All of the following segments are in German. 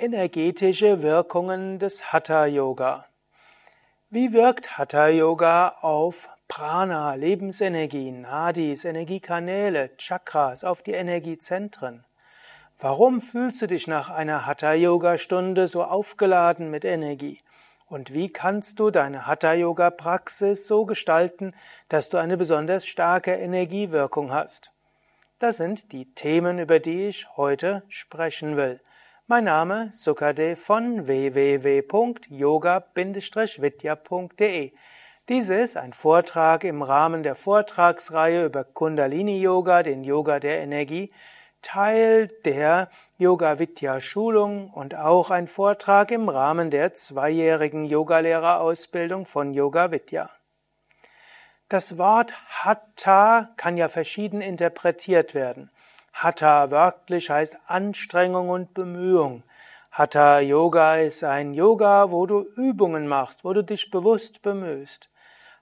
Energetische Wirkungen des Hatha Yoga. Wie wirkt Hatha Yoga auf Prana, Lebensenergie, Nadis, Energiekanäle, Chakras, auf die Energiezentren? Warum fühlst du dich nach einer Hatha Yoga Stunde so aufgeladen mit Energie? Und wie kannst du deine Hatha Yoga Praxis so gestalten, dass du eine besonders starke Energiewirkung hast? Das sind die Themen, über die ich heute sprechen will. Mein Name Sukade von www.yoga-vidya.de. Dies ist ein Vortrag im Rahmen der Vortragsreihe über Kundalini Yoga, den Yoga der Energie, Teil der Yoga Vidya Schulung und auch ein Vortrag im Rahmen der zweijährigen Yogalehrerausbildung von Yoga Vidya. Das Wort Hatha kann ja verschieden interpretiert werden. Hatha wörtlich heißt Anstrengung und Bemühung. Hatha Yoga ist ein Yoga, wo du Übungen machst, wo du dich bewusst bemühst.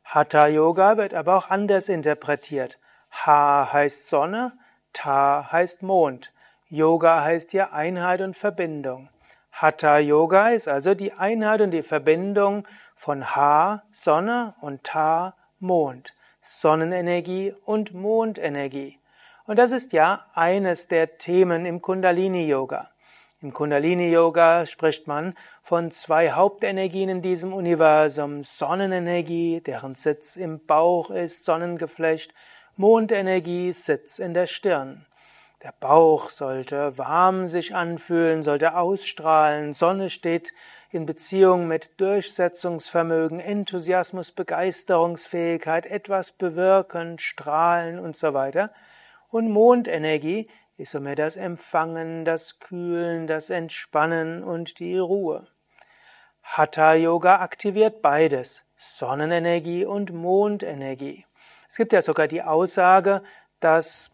Hatha Yoga wird aber auch anders interpretiert. Ha heißt Sonne, Ta heißt Mond. Yoga heißt hier Einheit und Verbindung. Hatha Yoga ist also die Einheit und die Verbindung von Ha, Sonne und Ta, Mond. Sonnenenergie und Mondenergie. Und das ist ja eines der Themen im Kundalini Yoga. Im Kundalini Yoga spricht man von zwei Hauptenergien in diesem Universum. Sonnenenergie, deren Sitz im Bauch ist, Sonnengeflecht. Mondenergie, Sitz in der Stirn. Der Bauch sollte warm sich anfühlen, sollte ausstrahlen. Sonne steht in Beziehung mit Durchsetzungsvermögen, Enthusiasmus, Begeisterungsfähigkeit, etwas bewirken, strahlen und so weiter. Und Mondenergie ist somit das Empfangen, das Kühlen, das Entspannen und die Ruhe. Hatha Yoga aktiviert beides, Sonnenenergie und Mondenergie. Es gibt ja sogar die Aussage, dass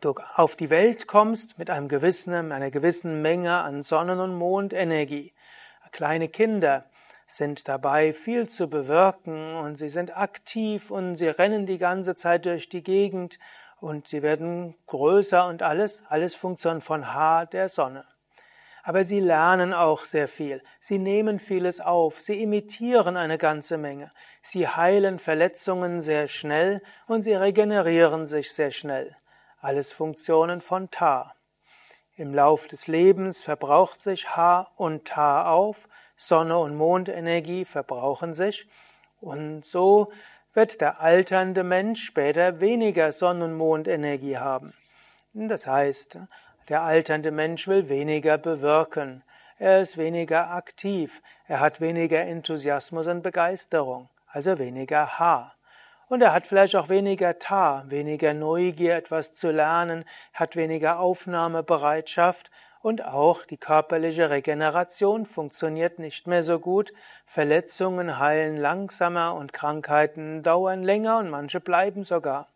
du auf die Welt kommst mit einem gewissen, einer gewissen Menge an Sonnen- und Mondenergie. Kleine Kinder sind dabei, viel zu bewirken und sie sind aktiv und sie rennen die ganze Zeit durch die Gegend und sie werden größer und alles, alles funktioniert von Haar der Sonne. Aber sie lernen auch sehr viel. Sie nehmen vieles auf. Sie imitieren eine ganze Menge. Sie heilen Verletzungen sehr schnell und sie regenerieren sich sehr schnell. Alles Funktionen von Ta. Im Lauf des Lebens verbraucht sich Ha und Ta auf. Sonne und Mondenergie verbrauchen sich. Und so wird der alternde Mensch später weniger Sonne- und Mondenergie haben. Das heißt, der alternde Mensch will weniger bewirken. Er ist weniger aktiv. Er hat weniger Enthusiasmus und Begeisterung, also weniger Ha. Und er hat vielleicht auch weniger Ta, weniger Neugier, etwas zu lernen, hat weniger Aufnahmebereitschaft und auch die körperliche Regeneration funktioniert nicht mehr so gut. Verletzungen heilen langsamer und Krankheiten dauern länger und manche bleiben sogar.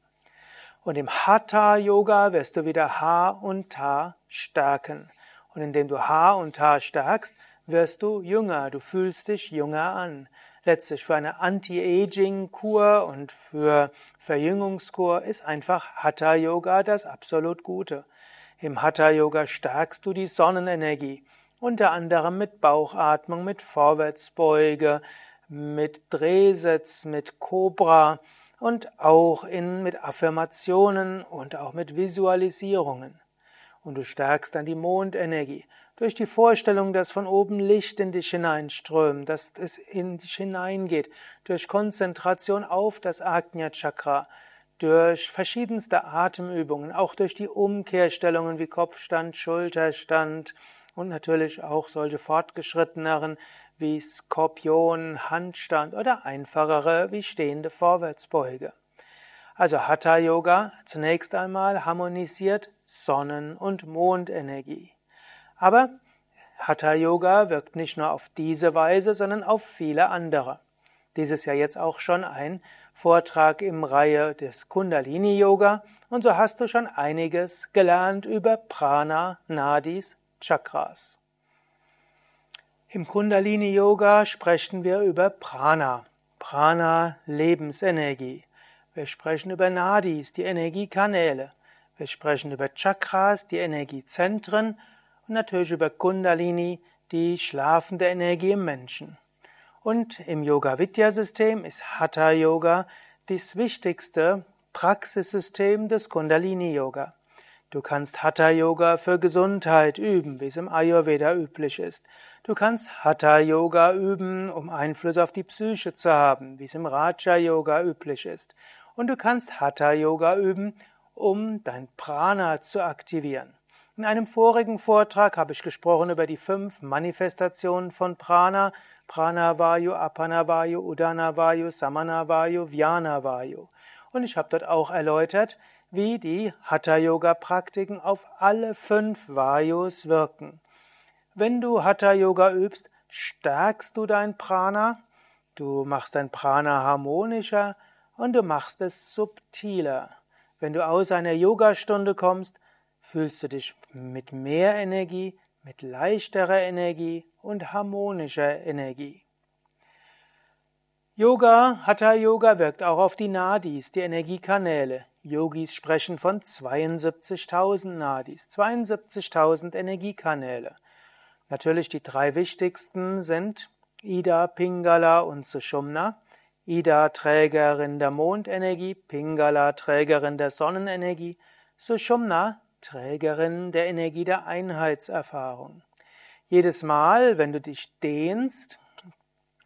Und im Hatha Yoga wirst du wieder Ha und Ta stärken. Und indem du Ha und Ta stärkst, wirst du jünger, du fühlst dich jünger an. Letztlich für eine Anti-Aging-Kur und für Verjüngungskur ist einfach Hatha Yoga das absolut Gute. Im Hatha Yoga stärkst du die Sonnenenergie, unter anderem mit Bauchatmung, mit Vorwärtsbeuge, mit Drehsitz, mit Cobra und auch in, mit Affirmationen und auch mit Visualisierungen. Und du stärkst dann die Mondenergie durch die Vorstellung, dass von oben Licht in dich hineinströmt, dass es in dich hineingeht, durch Konzentration auf das Agnya Chakra, durch verschiedenste Atemübungen, auch durch die Umkehrstellungen wie Kopfstand, Schulterstand und natürlich auch solche fortgeschritteneren wie Skorpion, Handstand oder einfachere wie stehende Vorwärtsbeuge. Also Hatha Yoga zunächst einmal harmonisiert Sonnen- und Mondenergie. Aber Hatha Yoga wirkt nicht nur auf diese Weise, sondern auf viele andere. Dies ist ja jetzt auch schon ein Vortrag im Reihe des Kundalini Yoga und so hast du schon einiges gelernt über Prana, Nadis, Chakras. Im Kundalini Yoga sprechen wir über Prana. Prana, Lebensenergie. Wir sprechen über Nadis, die Energiekanäle. Wir sprechen über Chakras, die Energiezentren. und natürlich über Kundalini, die schlafende Energie im Menschen. Und im Yoga-Vidya-System ist Hatha-Yoga das wichtigste Praxissystem des Kundalini-Yoga. Du kannst Hatha-Yoga für Gesundheit üben, wie es im Ayurveda üblich ist. Du kannst Hatha-Yoga üben, um Einfluss auf die Psyche zu haben, wie es im Raja-Yoga üblich ist. Und du kannst Hatha-Yoga üben, um dein Prana zu aktivieren. In einem vorigen Vortrag habe ich gesprochen über die fünf Manifestationen von Prana, Pranavayu, Apanavayu, Udanavayu, Samanavayu, Vyanavayu. Und ich habe dort auch erläutert, wie die Hatha-Yoga-Praktiken auf alle fünf Vayus wirken. Wenn du Hatha-Yoga übst, stärkst du dein Prana, du machst dein Prana harmonischer und du machst es subtiler. Wenn du aus einer Yogastunde kommst, fühlst du dich mit mehr Energie, mit leichterer Energie und harmonischer Energie. Yoga, Hatha Yoga wirkt auch auf die Nadis, die Energiekanäle. Yogis sprechen von 72.000 Nadis, 72.000 Energiekanäle. Natürlich die drei wichtigsten sind Ida, Pingala und Sushumna. Ida Trägerin der Mondenergie, Pingala Trägerin der Sonnenenergie, Sushumna Trägerin der Energie der Einheitserfahrung. Jedes Mal, wenn du dich dehnst,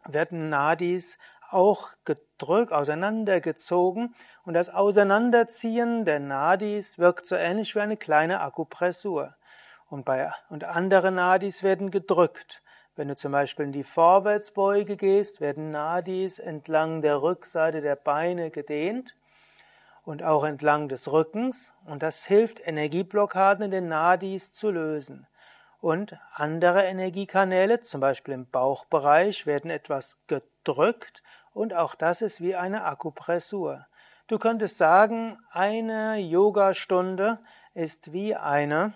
werden Nadis auch gedrückt, auseinandergezogen und das Auseinanderziehen der Nadis wirkt so ähnlich wie eine kleine Akupressur. Und, bei, und andere Nadis werden gedrückt. Wenn du zum Beispiel in die Vorwärtsbeuge gehst, werden Nadis entlang der Rückseite der Beine gedehnt und auch entlang des Rückens und das hilft, Energieblockaden in den Nadis zu lösen. Und andere Energiekanäle, zum Beispiel im Bauchbereich, werden etwas gedrückt und auch das ist wie eine Akupressur. Du könntest sagen, eine Yogastunde ist wie eine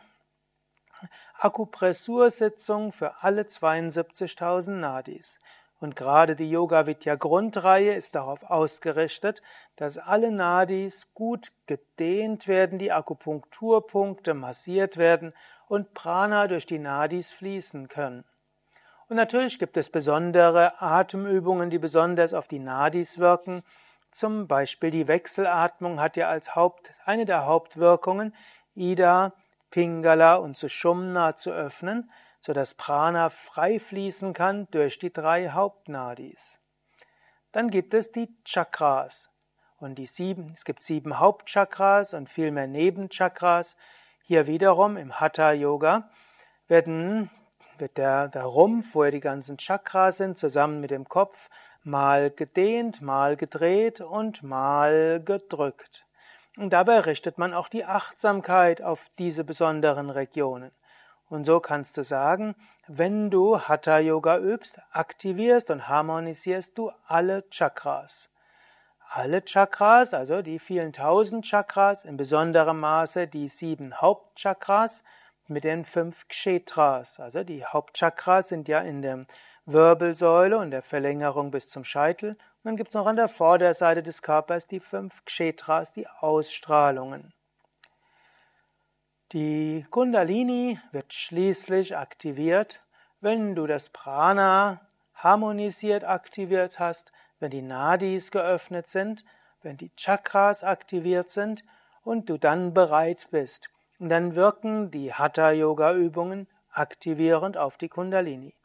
Akupressursitzung für alle 72.000 Nadis. Und gerade die Yoga Vidya Grundreihe ist darauf ausgerichtet, dass alle Nadis gut gedehnt werden, die Akupunkturpunkte massiert werden und Prana durch die Nadis fließen können. Und natürlich gibt es besondere Atemübungen, die besonders auf die Nadis wirken. Zum Beispiel die Wechselatmung hat ja als Haupt, eine der Hauptwirkungen, Ida, Pingala und Sushumna zu öffnen, sodass Prana frei fließen kann durch die drei Hauptnadis. Dann gibt es die Chakras. Und die sieben, es gibt sieben Hauptchakras und viel mehr Nebenchakras. Hier wiederum im Hatha Yoga werden, wird der, der Rumpf, wo ja die ganzen Chakras sind, zusammen mit dem Kopf mal gedehnt, mal gedreht und mal gedrückt. Und dabei richtet man auch die Achtsamkeit auf diese besonderen Regionen. Und so kannst du sagen, wenn du Hatha Yoga übst, aktivierst und harmonisierst du alle Chakras. Alle Chakras, also die vielen tausend Chakras, in besonderem Maße die sieben Hauptchakras mit den fünf Kshetras. Also die Hauptchakras sind ja in der Wirbelsäule und der Verlängerung bis zum Scheitel. Und dann gibt es noch an der Vorderseite des Körpers die fünf Kshetras, die Ausstrahlungen. Die Kundalini wird schließlich aktiviert, wenn du das Prana harmonisiert aktiviert hast, wenn die Nadis geöffnet sind, wenn die Chakras aktiviert sind und du dann bereit bist. Und dann wirken die Hatha-Yoga-Übungen aktivierend auf die Kundalini.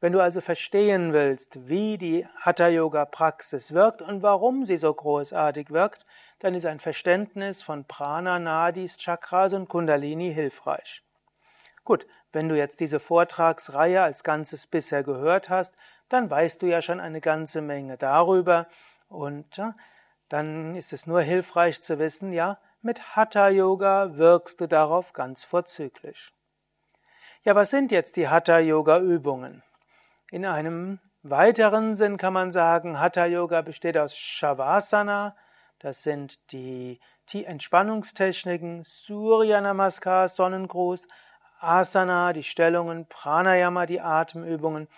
Wenn du also verstehen willst, wie die Hatha-Yoga-Praxis wirkt und warum sie so großartig wirkt, dann ist ein Verständnis von Prana, Nadis, Chakras und Kundalini hilfreich. Gut, wenn du jetzt diese Vortragsreihe als Ganzes bisher gehört hast, dann weißt du ja schon eine ganze Menge darüber und ja, dann ist es nur hilfreich zu wissen, ja, mit Hatha Yoga wirkst du darauf ganz vorzüglich. Ja, was sind jetzt die Hatha Yoga Übungen? In einem weiteren Sinn kann man sagen, Hatha Yoga besteht aus Shavasana, das sind die Entspannungstechniken, Surya Namaskar, Sonnengruß, Asana, die Stellungen, Pranayama, die Atemübungen,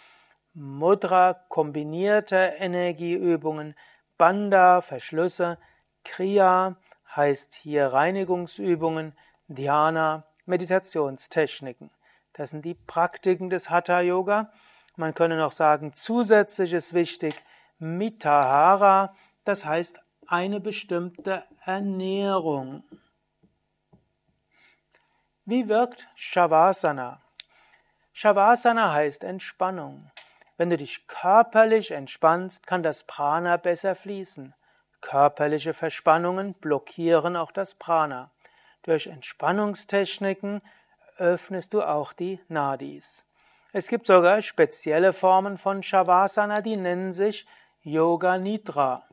Mudra, kombinierte Energieübungen, Banda, Verschlüsse, Kriya heißt hier Reinigungsübungen, Dhyana, Meditationstechniken. Das sind die Praktiken des Hatha Yoga. Man könnte noch sagen, zusätzlich ist wichtig Mitahara, das heißt eine bestimmte Ernährung. Wie wirkt Shavasana? Shavasana heißt Entspannung. Wenn du dich körperlich entspannst, kann das Prana besser fließen. Körperliche Verspannungen blockieren auch das Prana. Durch Entspannungstechniken öffnest du auch die Nadis. Es gibt sogar spezielle Formen von Shavasana, die nennen sich Yoga Nidra.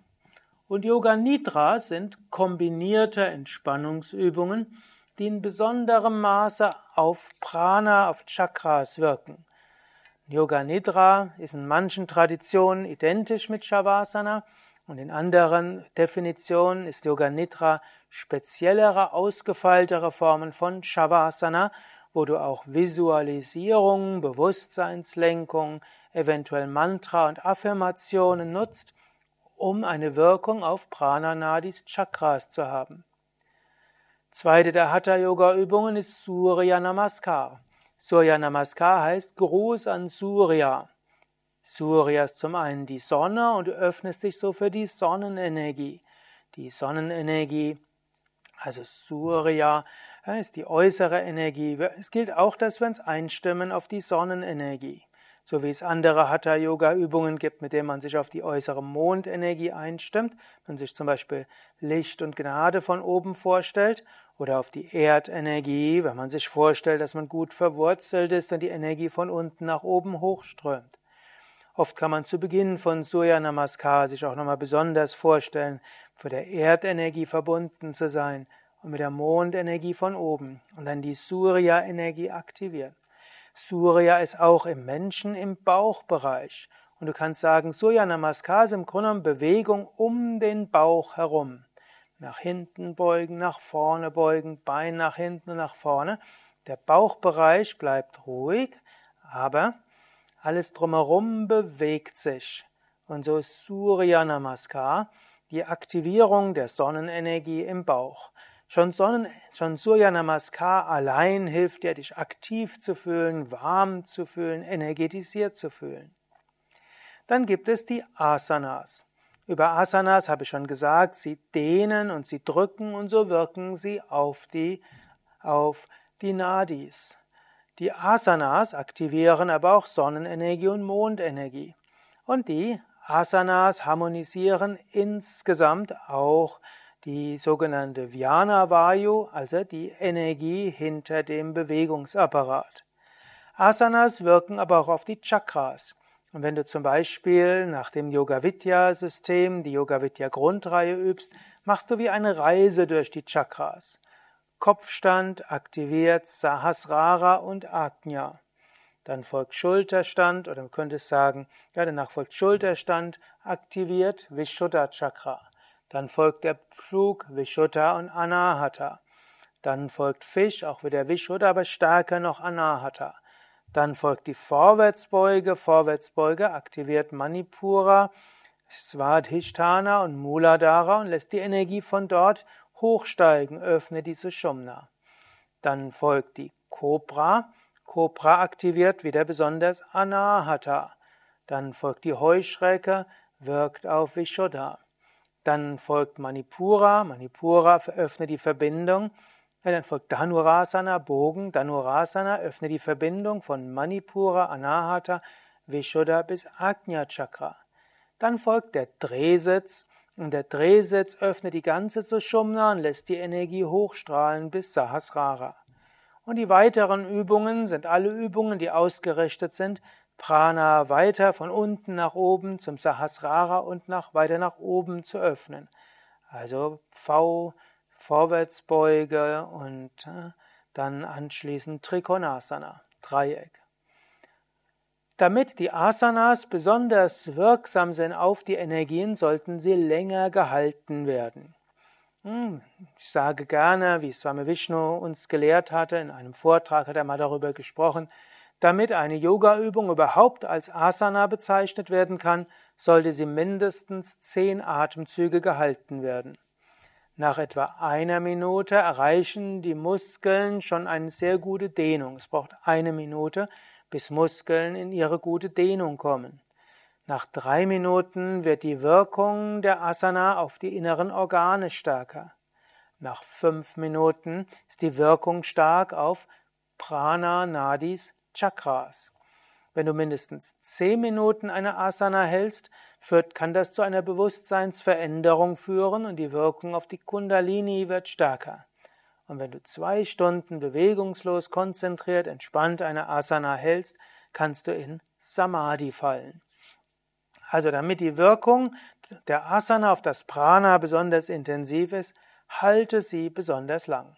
Und Yoga Nidra sind kombinierte Entspannungsübungen, die in besonderem Maße auf Prana, auf Chakras wirken. Yoga Nidra ist in manchen Traditionen identisch mit Shavasana und in anderen Definitionen ist Yoga Nidra speziellere, ausgefeiltere Formen von Shavasana, wo du auch Visualisierung, Bewusstseinslenkung, eventuell Mantra und Affirmationen nutzt, um eine Wirkung auf Prananadis Chakras zu haben. Zweite der Hatha Yoga Übungen ist Surya Namaskar. Surya Namaskar heißt Gruß an Surya. Surya ist zum einen die Sonne und du öffnest dich so für die Sonnenenergie. Die Sonnenenergie, also Surya, ist die äußere Energie. Es gilt auch, dass wir uns einstimmen auf die Sonnenenergie so wie es andere Hatha-Yoga-Übungen gibt, mit denen man sich auf die äußere Mondenergie einstimmt, man sich zum Beispiel Licht und Gnade von oben vorstellt, oder auf die Erdenergie, wenn man sich vorstellt, dass man gut verwurzelt ist und die Energie von unten nach oben hochströmt. Oft kann man zu Beginn von Surya Namaskar sich auch nochmal besonders vorstellen, für der Erdenergie verbunden zu sein und mit der Mondenergie von oben und dann die Surya-Energie aktivieren. Surya ist auch im Menschen im Bauchbereich. Und du kannst sagen, Surya Namaskar ist im Grunde genommen Bewegung um den Bauch herum. Nach hinten beugen, nach vorne beugen, Bein nach hinten und nach vorne. Der Bauchbereich bleibt ruhig, aber alles drumherum bewegt sich. Und so ist Surya Namaskar die Aktivierung der Sonnenenergie im Bauch. Schon, Sonnen, schon Surya Namaskar allein hilft dir, dich aktiv zu fühlen, warm zu fühlen, energetisiert zu fühlen. Dann gibt es die Asanas. Über Asanas habe ich schon gesagt, sie dehnen und sie drücken und so wirken sie auf die, auf die Nadis. Die Asanas aktivieren aber auch Sonnenenergie und Mondenergie. Und die Asanas harmonisieren insgesamt auch die sogenannte Vyana Vayu, also die Energie hinter dem Bewegungsapparat. Asanas wirken aber auch auf die Chakras. Und wenn du zum Beispiel nach dem Yoga Vidya System die Yoga Vidya Grundreihe übst, machst du wie eine Reise durch die Chakras. Kopfstand aktiviert Sahasrara und Ajna. Dann folgt Schulterstand oder man könnte sagen, ja, danach folgt Schulterstand, aktiviert Vishuddha Chakra. Dann folgt der Flug Vishuddha und Anahata. Dann folgt Fisch, auch wieder Vishuddha, aber stärker noch Anahata. Dann folgt die Vorwärtsbeuge. Vorwärtsbeuge aktiviert Manipura, Svadhisthana und Muladhara und lässt die Energie von dort hochsteigen, öffnet die Sushumna. Dann folgt die Cobra. Cobra aktiviert wieder besonders Anahata. Dann folgt die Heuschrecke, wirkt auf Vishuddha. Dann folgt Manipura. Manipura öffnet die Verbindung. Ja, dann folgt Dhanurasana, Bogen. Dhanurasana öffnet die Verbindung von Manipura, Anahata, Vishuddha bis Ajna Chakra. Dann folgt der Drehsitz. Und der Drehsitz öffnet die ganze Sushumna und lässt die Energie hochstrahlen bis Sahasrara. Und die weiteren Übungen sind alle Übungen, die ausgerichtet sind Prana weiter von unten nach oben zum Sahasrara und nach, weiter nach oben zu öffnen. Also V, Vorwärtsbeuge und äh, dann anschließend Trikonasana, Dreieck. Damit die Asanas besonders wirksam sind auf die Energien, sollten sie länger gehalten werden. Hm, ich sage gerne, wie Swami Vishnu uns gelehrt hatte, in einem Vortrag hat er mal darüber gesprochen, damit eine Yogaübung überhaupt als Asana bezeichnet werden kann, sollte sie mindestens zehn Atemzüge gehalten werden. Nach etwa einer Minute erreichen die Muskeln schon eine sehr gute Dehnung. Es braucht eine Minute, bis Muskeln in ihre gute Dehnung kommen. Nach drei Minuten wird die Wirkung der Asana auf die inneren Organe stärker. Nach fünf Minuten ist die Wirkung stark auf Prana, Nadis, Chakras. Wenn du mindestens zehn Minuten eine Asana hältst, führt, kann das zu einer Bewusstseinsveränderung führen und die Wirkung auf die Kundalini wird stärker. Und wenn du zwei Stunden bewegungslos, konzentriert, entspannt eine Asana hältst, kannst du in Samadhi fallen. Also damit die Wirkung der Asana auf das Prana besonders intensiv ist, halte sie besonders lang.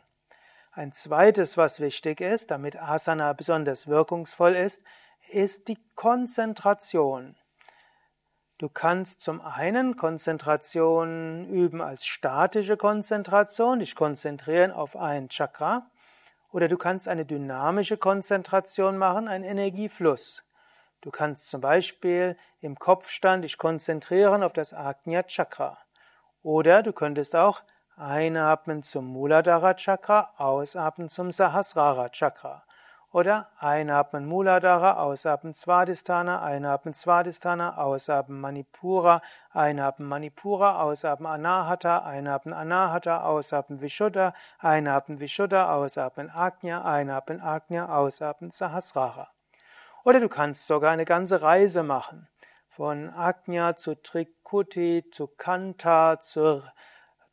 Ein zweites, was wichtig ist, damit Asana besonders wirkungsvoll ist, ist die Konzentration. Du kannst zum einen Konzentration üben als statische Konzentration, dich konzentrieren auf ein Chakra, oder du kannst eine dynamische Konzentration machen, einen Energiefluss. Du kannst zum Beispiel im Kopfstand dich konzentrieren auf das Agnya Chakra. Oder du könntest auch einatmen zum Muladhara Chakra, ausatmen zum Sahasrara Chakra. Oder einatmen Muladhara, ausatmen Svadhisthana, einatmen Svadhisthana, ausatmen Manipura, einatmen Manipura, ausatmen Anahata, einatmen Anahata, ausatmen Vishuddha, einatmen Vishuddha, ausatmen Agnya, einatmen Agnya, ausatmen Sahasrara. Oder du kannst sogar eine ganze Reise machen. Von Agnya zu Trikuti, zu Kanta, zu,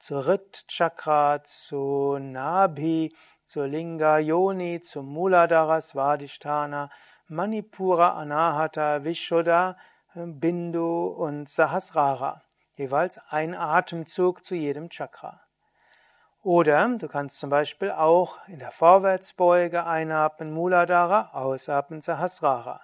zu Rit Chakra, zu Nabhi, zu Linga Yoni, zu Muladhara Svadhisthana, Manipura Anahata, Vishuddha, Bindu und Sahasrara. Jeweils ein Atemzug zu jedem Chakra. Oder du kannst zum Beispiel auch in der Vorwärtsbeuge einatmen Muladhara, ausatmen Sahasrara.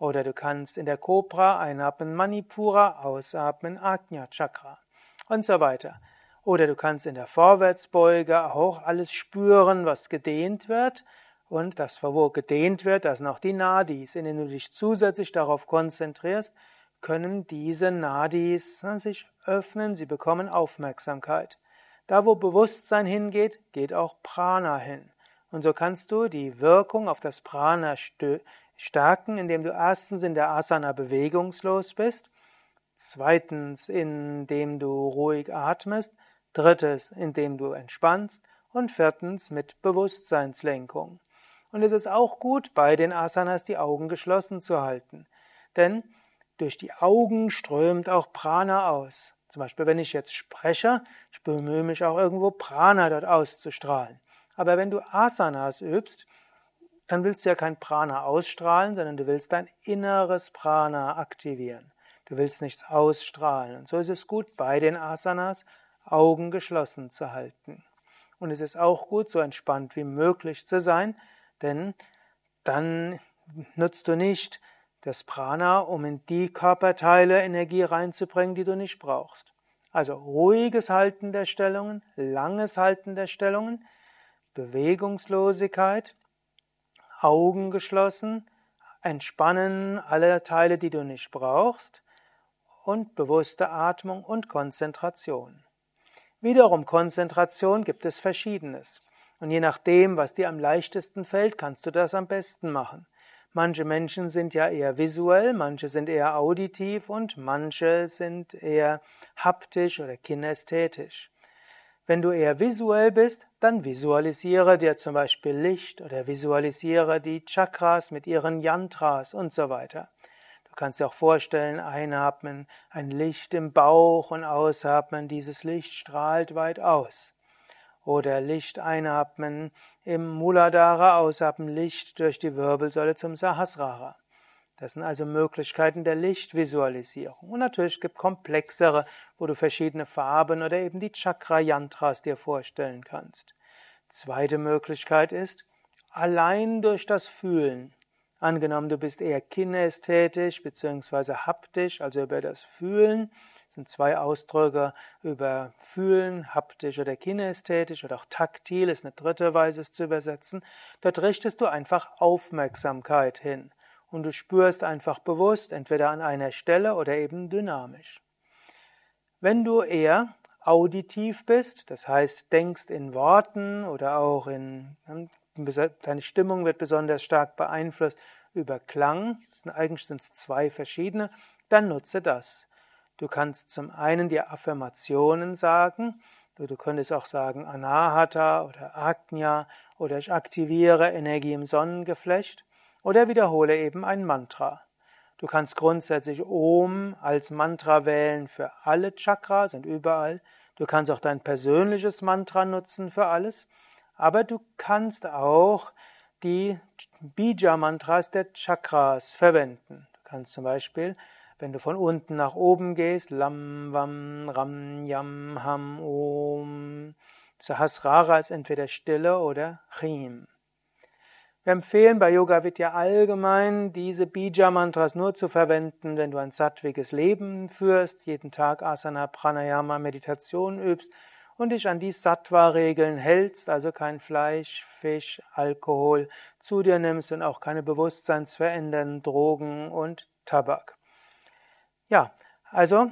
Oder du kannst in der Kobra einatmen Manipura, ausatmen Ajna Chakra und so weiter. Oder du kannst in der Vorwärtsbeuge auch alles spüren, was gedehnt wird. Und das, wo gedehnt wird, das sind auch die Nadis. Indem du dich zusätzlich darauf konzentrierst, können diese Nadis sich öffnen, sie bekommen Aufmerksamkeit. Da, wo Bewusstsein hingeht, geht auch Prana hin. Und so kannst du die Wirkung auf das Prana stärken, indem du erstens in der Asana bewegungslos bist, zweitens, indem du ruhig atmest, drittens, indem du entspannst und viertens mit Bewusstseinslenkung. Und es ist auch gut, bei den Asanas die Augen geschlossen zu halten, denn durch die Augen strömt auch Prana aus. Zum Beispiel, wenn ich jetzt spreche, ich bemühe mich auch irgendwo Prana dort auszustrahlen. Aber wenn du Asanas übst, dann willst du ja kein Prana ausstrahlen, sondern du willst dein inneres Prana aktivieren. Du willst nichts ausstrahlen. Und so ist es gut, bei den Asanas Augen geschlossen zu halten. Und es ist auch gut, so entspannt wie möglich zu sein, denn dann nutzt du nicht das Prana, um in die Körperteile Energie reinzubringen, die du nicht brauchst. Also ruhiges Halten der Stellungen, langes Halten der Stellungen, Bewegungslosigkeit, Augen geschlossen, Entspannen aller Teile, die du nicht brauchst und bewusste Atmung und Konzentration. Wiederum Konzentration gibt es verschiedenes. Und je nachdem, was dir am leichtesten fällt, kannst du das am besten machen. Manche Menschen sind ja eher visuell, manche sind eher auditiv und manche sind eher haptisch oder kinästhetisch. Wenn du eher visuell bist, dann visualisiere dir zum Beispiel Licht oder visualisiere die Chakras mit ihren Yantras und so weiter. Du kannst dir auch vorstellen, einatmen, ein Licht im Bauch und ausatmen, dieses Licht strahlt weit aus. Oder Licht einatmen im Muladhara, ausatmen Licht durch die Wirbelsäule zum Sahasrara. Das sind also Möglichkeiten der Lichtvisualisierung. Und natürlich gibt es komplexere, wo du verschiedene Farben oder eben die Chakra-Yantras dir vorstellen kannst. Zweite Möglichkeit ist, allein durch das Fühlen. Angenommen, du bist eher kinästhetisch bzw. haptisch, also über das Fühlen, sind zwei Ausdrücke über Fühlen, haptisch oder kinästhetisch oder auch taktil ist eine dritte Weise es zu übersetzen. Dort richtest du einfach Aufmerksamkeit hin und du spürst einfach bewusst, entweder an einer Stelle oder eben dynamisch. Wenn du eher auditiv bist, das heißt, denkst in Worten oder auch in, deine Stimmung wird besonders stark beeinflusst über Klang, das sind eigentlich zwei verschiedene, dann nutze das. Du kannst zum einen die Affirmationen sagen, du könntest auch sagen Anahata oder Agnya oder ich aktiviere Energie im Sonnengeflecht oder wiederhole eben ein Mantra. Du kannst grundsätzlich Om als Mantra wählen für alle Chakras und überall. Du kannst auch dein persönliches Mantra nutzen für alles. Aber du kannst auch die Bija-Mantras der Chakras verwenden. Du kannst zum Beispiel, wenn du von unten nach oben gehst, Lam, Vam, Ram, Yam, Ham, Om. Sahasrara ist entweder Stille oder Chim. Wir empfehlen bei Yoga Vidya allgemein, diese Bija-Mantras nur zu verwenden, wenn du ein sattwiges Leben führst, jeden Tag Asana, Pranayama, Meditation übst und dich an die Sattva-Regeln hältst, also kein Fleisch, Fisch, Alkohol zu dir nimmst und auch keine bewusstseinsverändernden Drogen und Tabak. Ja, also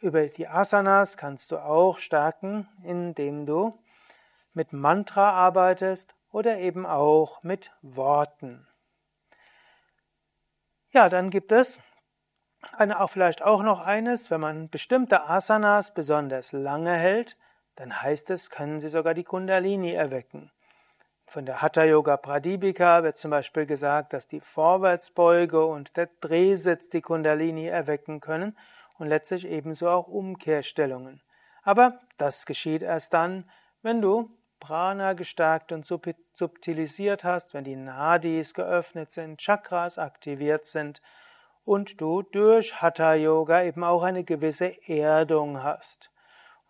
über die Asanas kannst du auch stärken, indem du mit Mantra arbeitest oder eben auch mit Worten. Ja, dann gibt es eine, auch vielleicht auch noch eines, wenn man bestimmte Asanas besonders lange hält, dann heißt es, können sie sogar die Kundalini erwecken. Von der Hatha Yoga Pradipika wird zum Beispiel gesagt, dass die Vorwärtsbeuge und der Drehsitz die Kundalini erwecken können und letztlich ebenso auch Umkehrstellungen. Aber das geschieht erst dann, wenn du Prana gestärkt und subtilisiert hast, wenn die Nadis geöffnet sind, Chakras aktiviert sind und du durch Hatha Yoga eben auch eine gewisse Erdung hast.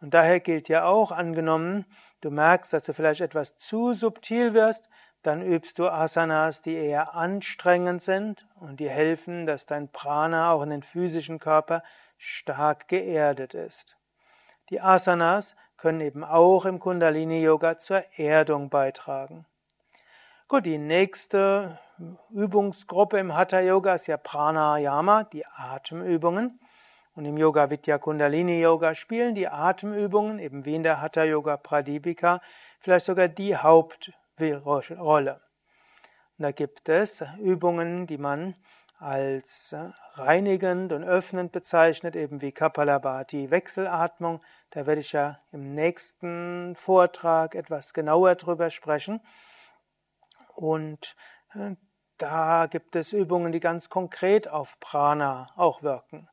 Und daher gilt ja auch, angenommen, du merkst, dass du vielleicht etwas zu subtil wirst, dann übst du Asanas, die eher anstrengend sind und die helfen, dass dein Prana auch in den physischen Körper stark geerdet ist. Die Asanas können eben auch im Kundalini Yoga zur Erdung beitragen. Gut, die nächste Übungsgruppe im Hatha Yoga ist ja Pranayama, die Atemübungen. Und im Yoga Vidya Kundalini Yoga spielen die Atemübungen, eben wie in der Hatha Yoga Pradipika, vielleicht sogar die Hauptrolle. da gibt es Übungen, die man als reinigend und öffnend bezeichnet, eben wie Kapalabhati Wechselatmung. Da werde ich ja im nächsten Vortrag etwas genauer drüber sprechen. Und äh, da gibt es Übungen, die ganz konkret auf Prana auch wirken.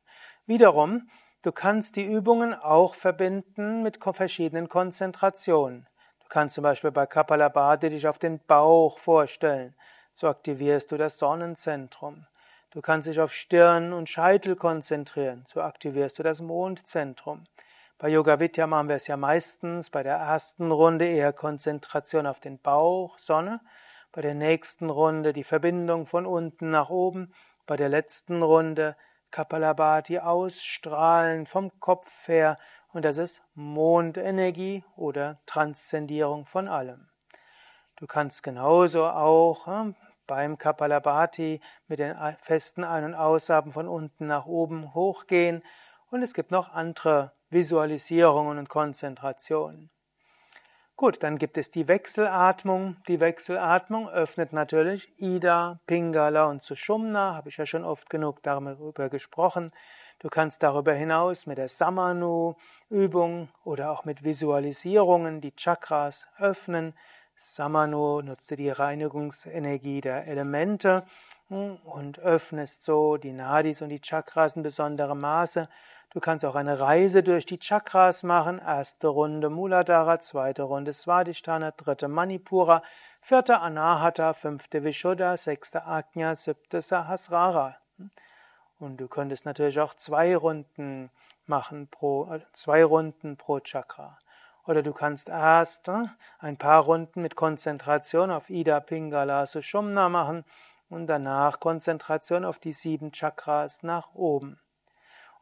Wiederum, du kannst die Übungen auch verbinden mit verschiedenen Konzentrationen. Du kannst zum Beispiel bei Kapalabhati dich auf den Bauch vorstellen. So aktivierst du das Sonnenzentrum. Du kannst dich auf Stirn und Scheitel konzentrieren. So aktivierst du das Mondzentrum. Bei Yoga Vidya machen wir es ja meistens bei der ersten Runde eher Konzentration auf den Bauch, Sonne. Bei der nächsten Runde die Verbindung von unten nach oben. Bei der letzten Runde Kapalabhati ausstrahlen vom Kopf her. Und das ist Mondenergie oder Transzendierung von allem. Du kannst genauso auch hm, beim Kapalabhati mit den festen Ein- und Aussaben von unten nach oben hochgehen und es gibt noch andere Visualisierungen und Konzentrationen. Gut, dann gibt es die Wechselatmung. Die Wechselatmung öffnet natürlich Ida, Pingala und Sushumna, habe ich ja schon oft genug darüber gesprochen. Du kannst darüber hinaus mit der Samanu-Übung oder auch mit Visualisierungen die Chakras öffnen. Samano nutzte die Reinigungsenergie der Elemente hm, und öffnest so die Nadis und die Chakras in besonderem Maße. Du kannst auch eine Reise durch die Chakras machen. Erste Runde Muladhara, zweite Runde Svadhisthana, dritte Manipura, vierte Anahata, fünfte Vishuddha, sechste Ajna, siebte Sahasrara. Und du könntest natürlich auch zwei Runden machen pro, äh, zwei Runden pro Chakra. Oder du kannst erst äh, ein paar Runden mit Konzentration auf Ida Pingala Sushumna machen und danach Konzentration auf die sieben Chakras nach oben.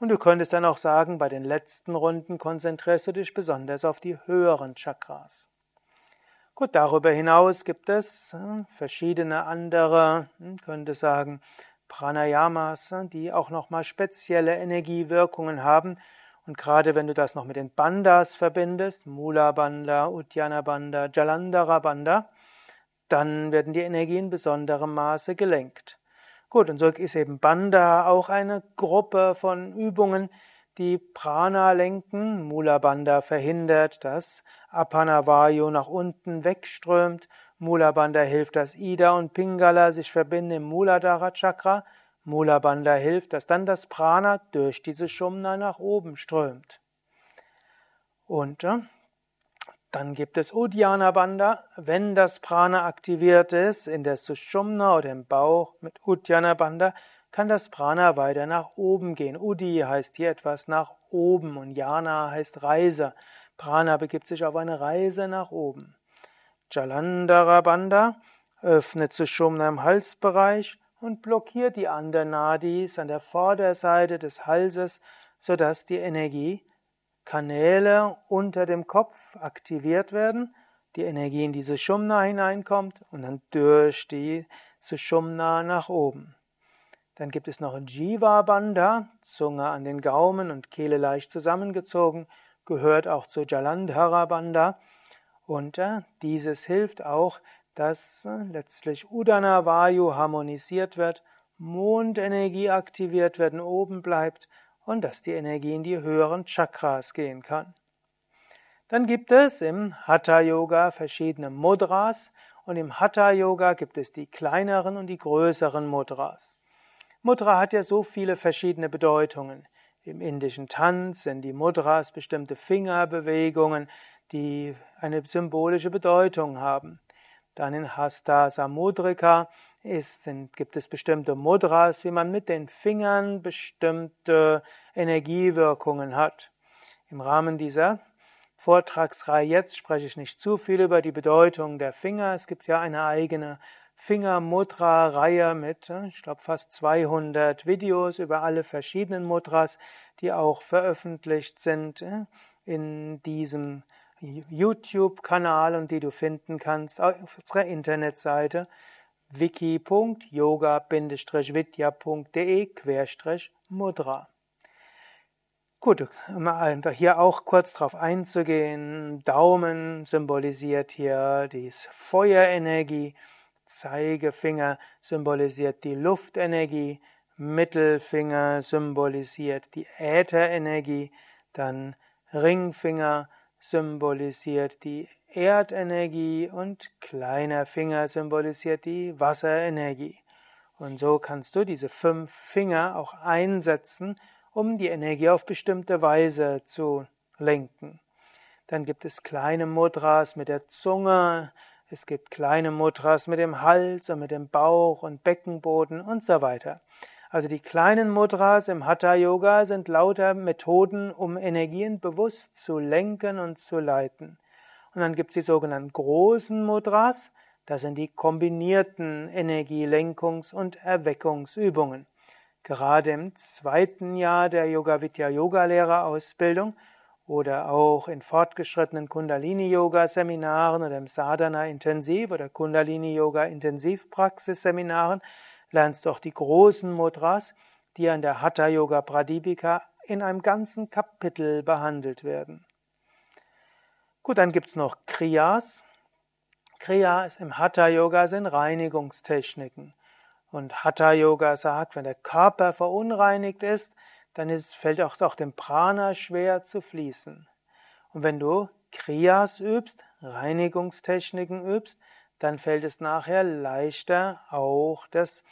Und du könntest dann auch sagen, bei den letzten Runden konzentrierst du dich besonders auf die höheren Chakras. Gut, darüber hinaus gibt es äh, verschiedene andere, hm, könnte sagen, Pranayamas, äh, die auch nochmal spezielle Energiewirkungen haben Und gerade wenn du das noch mit den Bandas verbindest, Mula Banda, Uddiyana Banda, Jalandhara Banda, dann werden die Energien in besonderem Maße gelenkt. Gut, und so ist eben Banda auch eine Gruppe von Übungen, die Prana lenken. Mula Banda verhindert, dass Apana Vayu nach unten wegströmt. Mula Banda hilft, dass Ida und Pingala sich verbinden im Muladhara Chakra. Mula Bandha hilft, dass dann das Prana durch diese Shumna nach oben strömt. Und dann gibt es Uddiyana Bandha. Wenn das Prana aktiviert ist in der Sushumna oder im Bauch mit Uddiyana Bandha, kann das Prana weiter nach oben gehen. Udi heißt hier etwas nach oben und Yana heißt Reise. Prana begibt sich auf eine Reise nach oben. Jalandhara Bandha öffnet Sushumna im Halsbereich und blockiert die anderen Nadis an der Vorderseite des Halses, sodass die Energiekanäle unter dem Kopf aktiviert werden, die Energie in diese Shumna hineinkommt und dann durch die Sushumna nach oben. Dann gibt es noch Jiva Bandha, Zunge an den Gaumen und Kehle leicht zusammengezogen, gehört auch zu Jalandhara Bandha. Und äh, dieses hilft auch, dass äh, letztlich Udana Vayu harmonisiert wird, Mondenergie aktiviert wird und oben bleibt und dass die Energie in die höheren Chakras gehen kann. Dann gibt es im Hatha Yoga verschiedene Mudras und im Hatha Yoga gibt es die kleineren und die größeren Mudras. Mudra hat ja so viele verschiedene Bedeutungen. Im indischen Tanz sind die Mudras bestimmte Fingerbewegungen, die eine symbolische Bedeutung haben. Dann in Hasta Samudrika ist, sind, gibt es bestimmte Mudras, wie man mit den Fingern bestimmte Energiewirkungen hat. Im Rahmen dieser Vortragsreihe jetzt spreche ich nicht zu viel über die Bedeutung der Finger. Es gibt ja eine eigene Fingermudra-Reihe mit, äh, ich glaube, fast 200 Videos über alle verschiedenen Mudras, die auch veröffentlicht sind äh, in diesem YouTube-Kanal und die du finden kannst auf unserer Internetseite wiki.yoga-vidya.de-mudra. Gut, um hier auch kurz drauf einzugehen, Daumen symbolisiert hier die Feuerenergie, Zeigefinger symbolisiert die Luftenergie, Mittelfinger symbolisiert die Ätherenergie, dann Ringfinger symbolisiert die Erdenergie und kleiner Finger symbolisiert die Wasserenergie. Und so kannst du diese fünf Finger auch einsetzen, um die Energie auf bestimmte Weise zu lenken. Dann gibt es kleine Mudras mit der Zunge, es gibt kleine Mudras mit dem Hals und mit dem Bauch und Beckenboden und so weiter. Also die kleinen Mudras im Hatha Yoga sind lauter Methoden, um Energien bewusst zu lenken und zu leiten. Und dann gibt es die sogenannten großen Mudras, das sind die kombinierten Energielenkungs- und Erweckungsübungen. Gerade im zweiten Jahr der Yoga Vidya Yoga Lehrerausbildung oder auch in fortgeschrittenen Kundalini Yoga Seminaren oder im Sadhana Intensiv oder Kundalini Yoga Intensivpraxis Seminaren lernst du auch die großen Mudras, die an der Hatha Yoga Pradipika in einem ganzen Kapitel behandelt werden. Gut, dann gibt es noch Kriyas. Kriyas im Hatha Yoga sind Reinigungstechniken. Und Hatha Yoga sagt, wenn der Körper verunreinigt ist, dann ist, fällt auch, auch dem Prana schwer zu fließen. Und wenn du Kriyas übst, Reinigungstechniken übst, dann fällt es nachher leichter, auch das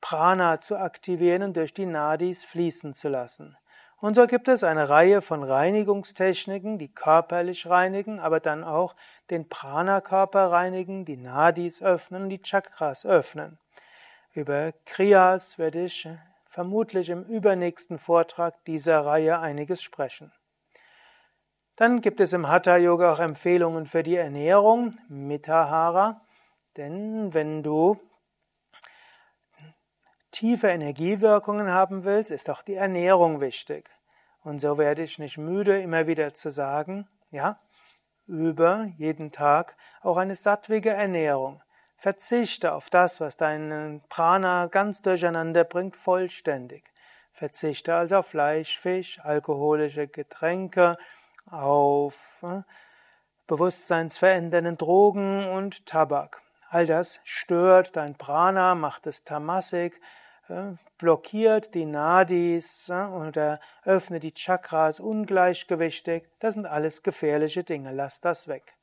Prana zu aktivieren und durch die Nadis fließen zu lassen. Und so gibt es eine Reihe von Reinigungstechniken, die körperlich reinigen, aber dann auch den Prana-Körper reinigen, die Nadis öffnen und die Chakras öffnen. Über Kriyas werde ich vermutlich im übernächsten Vortrag dieser Reihe einiges sprechen. Dann gibt es im Hatha Yoga auch Empfehlungen für die Ernährung, Mitahara. Denn wenn du tiefe Energiewirkungen haben willst, ist auch die Ernährung wichtig. Und so werde ich nicht müde, immer wieder zu sagen, ja, über jeden Tag auch eine sattwige Ernährung. Verzichte auf das, was deinen Prana ganz durcheinander bringt, vollständig. Verzichte also auf Fleisch, Fisch, alkoholische Getränke, auf äh, bewusstseinsverändernden Drogen und Tabak. All das stört dein Prana, macht es tamasik, äh, blockiert die Nadis äh, oder öffnet die Chakras ungleichgewichtig. Das sind alles gefährliche Dinge. Lass das weg.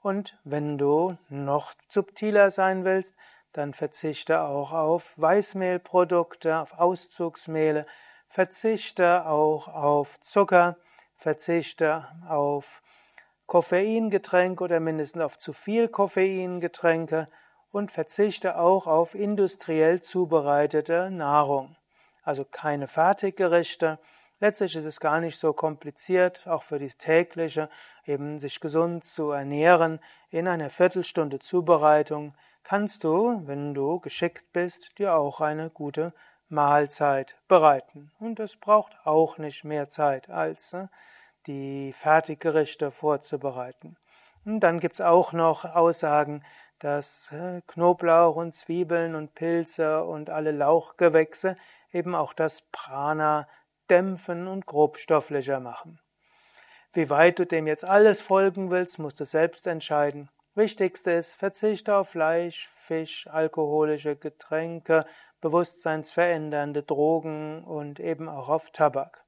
Und wenn du noch subtiler sein willst, dann verzichte auch auf Weißmehlprodukte, auf Auszugsmehle, verzichte auch auf Zucker, verzichte auf Koffeingetränke oder mindestens auf zu viel Koffeingetränke und verzichte auch auf industriell zubereitete Nahrung. Also keine Fertiggerichte. Letztlich ist es gar nicht so kompliziert, auch für die tägliche, eben sich gesund zu ernähren. In einer Viertelstunde Zubereitung kannst du, wenn du geschickt bist, dir auch eine gute Mahlzeit bereiten. Und es braucht auch nicht mehr Zeit als äh, die Fertiggerichte vorzubereiten. Und dann gibt es auch noch Aussagen, dass äh, Knoblauch und Zwiebeln und Pilze und alle Lauchgewächse eben auch das Prana dämpfen und grobstofflicher machen. Wie weit du dem jetzt alles folgen willst, musst du selbst entscheiden. Wichtigste ist, verzichte auf Fleisch, Fisch, alkoholische Getränke, bewusstseinsverändernde Drogen und eben auch auf Tabak.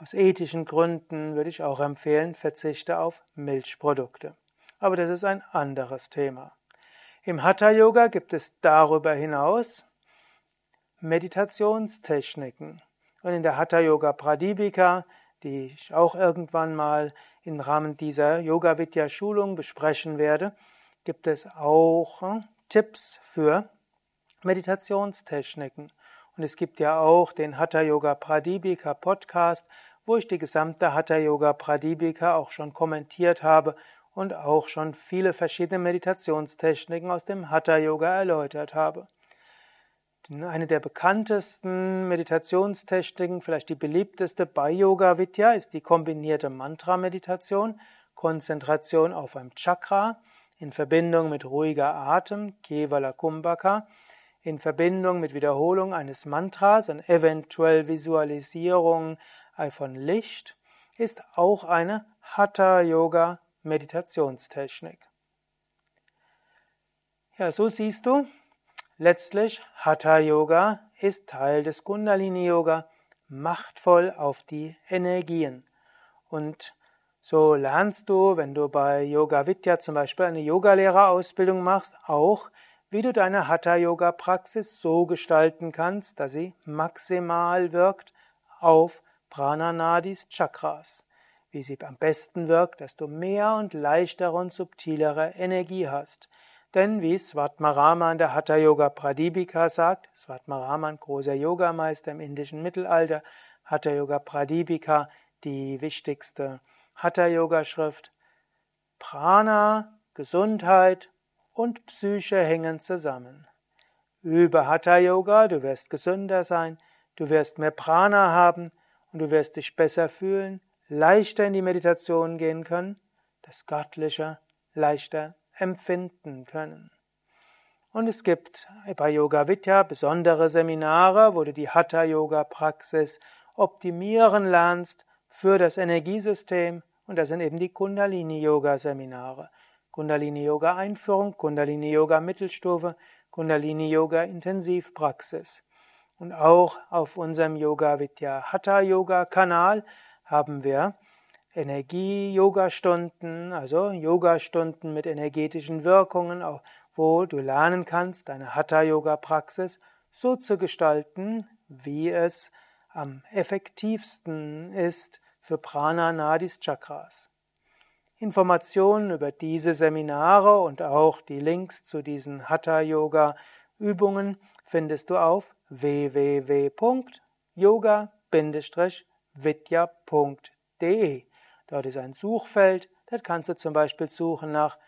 Aus ethischen Gründen würde ich auch empfehlen, verzichte auf Milchprodukte. Aber das ist ein anderes Thema. Im Hatha Yoga gibt es darüber hinaus Meditationstechniken. Und in der Hatha Yoga Pradipika, die ich auch irgendwann mal im Rahmen dieser Yoga Vidya Schulung besprechen werde, gibt es auch hm, Tipps für Meditationstechniken. Und es gibt ja auch den Hatha Yoga Pradipika Podcast, wo ich die gesamte Hatha Yoga Pradipika auch schon kommentiert habe und auch schon viele verschiedene Meditationstechniken aus dem Hatha Yoga erläutert habe. Eine der bekanntesten Meditationstechniken, vielleicht die beliebteste bei Yoga Vidya, ist die kombinierte Mantra-Meditation, Konzentration auf einem Chakra in Verbindung mit ruhiger Atem, Kevala Kumbhaka, in Verbindung mit Wiederholung eines Mantras und eventuell Visualisierung von Licht ist auch eine Hatha Yoga Meditationstechnik. Ja, so siehst du, letztlich Hatha Yoga ist Teil des Kundalini Yoga, machtvoll auf die Energien. Und so lernst du, wenn du bei Yoga Vidya zum Beispiel eine Yogalehrerausbildung machst, auch, wie du deine Hatha-Yoga-Praxis so gestalten kannst, dass sie maximal wirkt auf Prananadis Chakras. Wie sie am besten wirkt, dass du mehr und leichtere und subtilere Energie hast. Denn wie Svatmarama der Hatha Yoga Pradipika sagt, Svatmarama, großer Yogameister im indischen Mittelalter, Hatha Yoga Pradipika, die wichtigste Hatha Yoga Schrift, Prana, Gesundheit und Psyche hängen zusammen. Über Hatha Yoga, du wirst gesünder sein, du wirst mehr Prana haben, und du wirst dich besser fühlen, leichter in die Meditation gehen können, das Göttliche leichter empfinden können. Und es gibt bei Yoga Vidya besondere Seminare, wo du die Hatha Yoga Praxis optimieren lernst für das Energiesystem und das sind eben die Kundalini Yoga Seminare. Kundalini Yoga Einführung, Kundalini Yoga Mittelstufe, Kundalini Yoga Intensivpraxis. Und auch auf unserem Yoga Vidya Hatha Yoga Kanal haben wir Energie-Yoga-Stunden, also Yoga-Stunden mit energetischen Wirkungen, wo du lernen kannst, deine Hatha-Yoga-Praxis so zu gestalten, wie es am effektivsten ist für Prana Nadis Chakras. Informationen über diese Seminare und auch die Links zu diesen Hatha Yoga Übungen findest du auf www.yoga-vidya.de. Dort ist ein Suchfeld, dort kannst du zum Beispiel suchen nach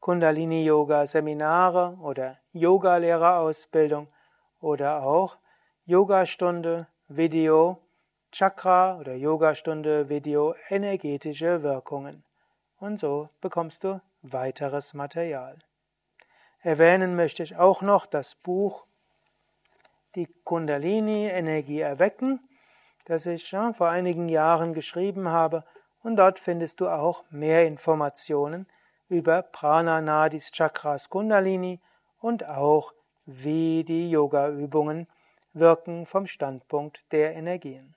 Kundalini Yoga Seminare oder Yoga Lehrerausbildung oder auch Yogastunde Video Chakra oder Yogastunde Video energetische Wirkungen. Und so bekommst du weiteres Material. Erwähnen möchte ich auch noch das Buch die Kundalini-Energie erwecken, das ich ja, vor einigen Jahren geschrieben habe. Und dort findest du auch mehr Informationen über Prana Nadis Chakras Kundalini und auch wie die Yoga-Übungen wirken vom Standpunkt der Energien.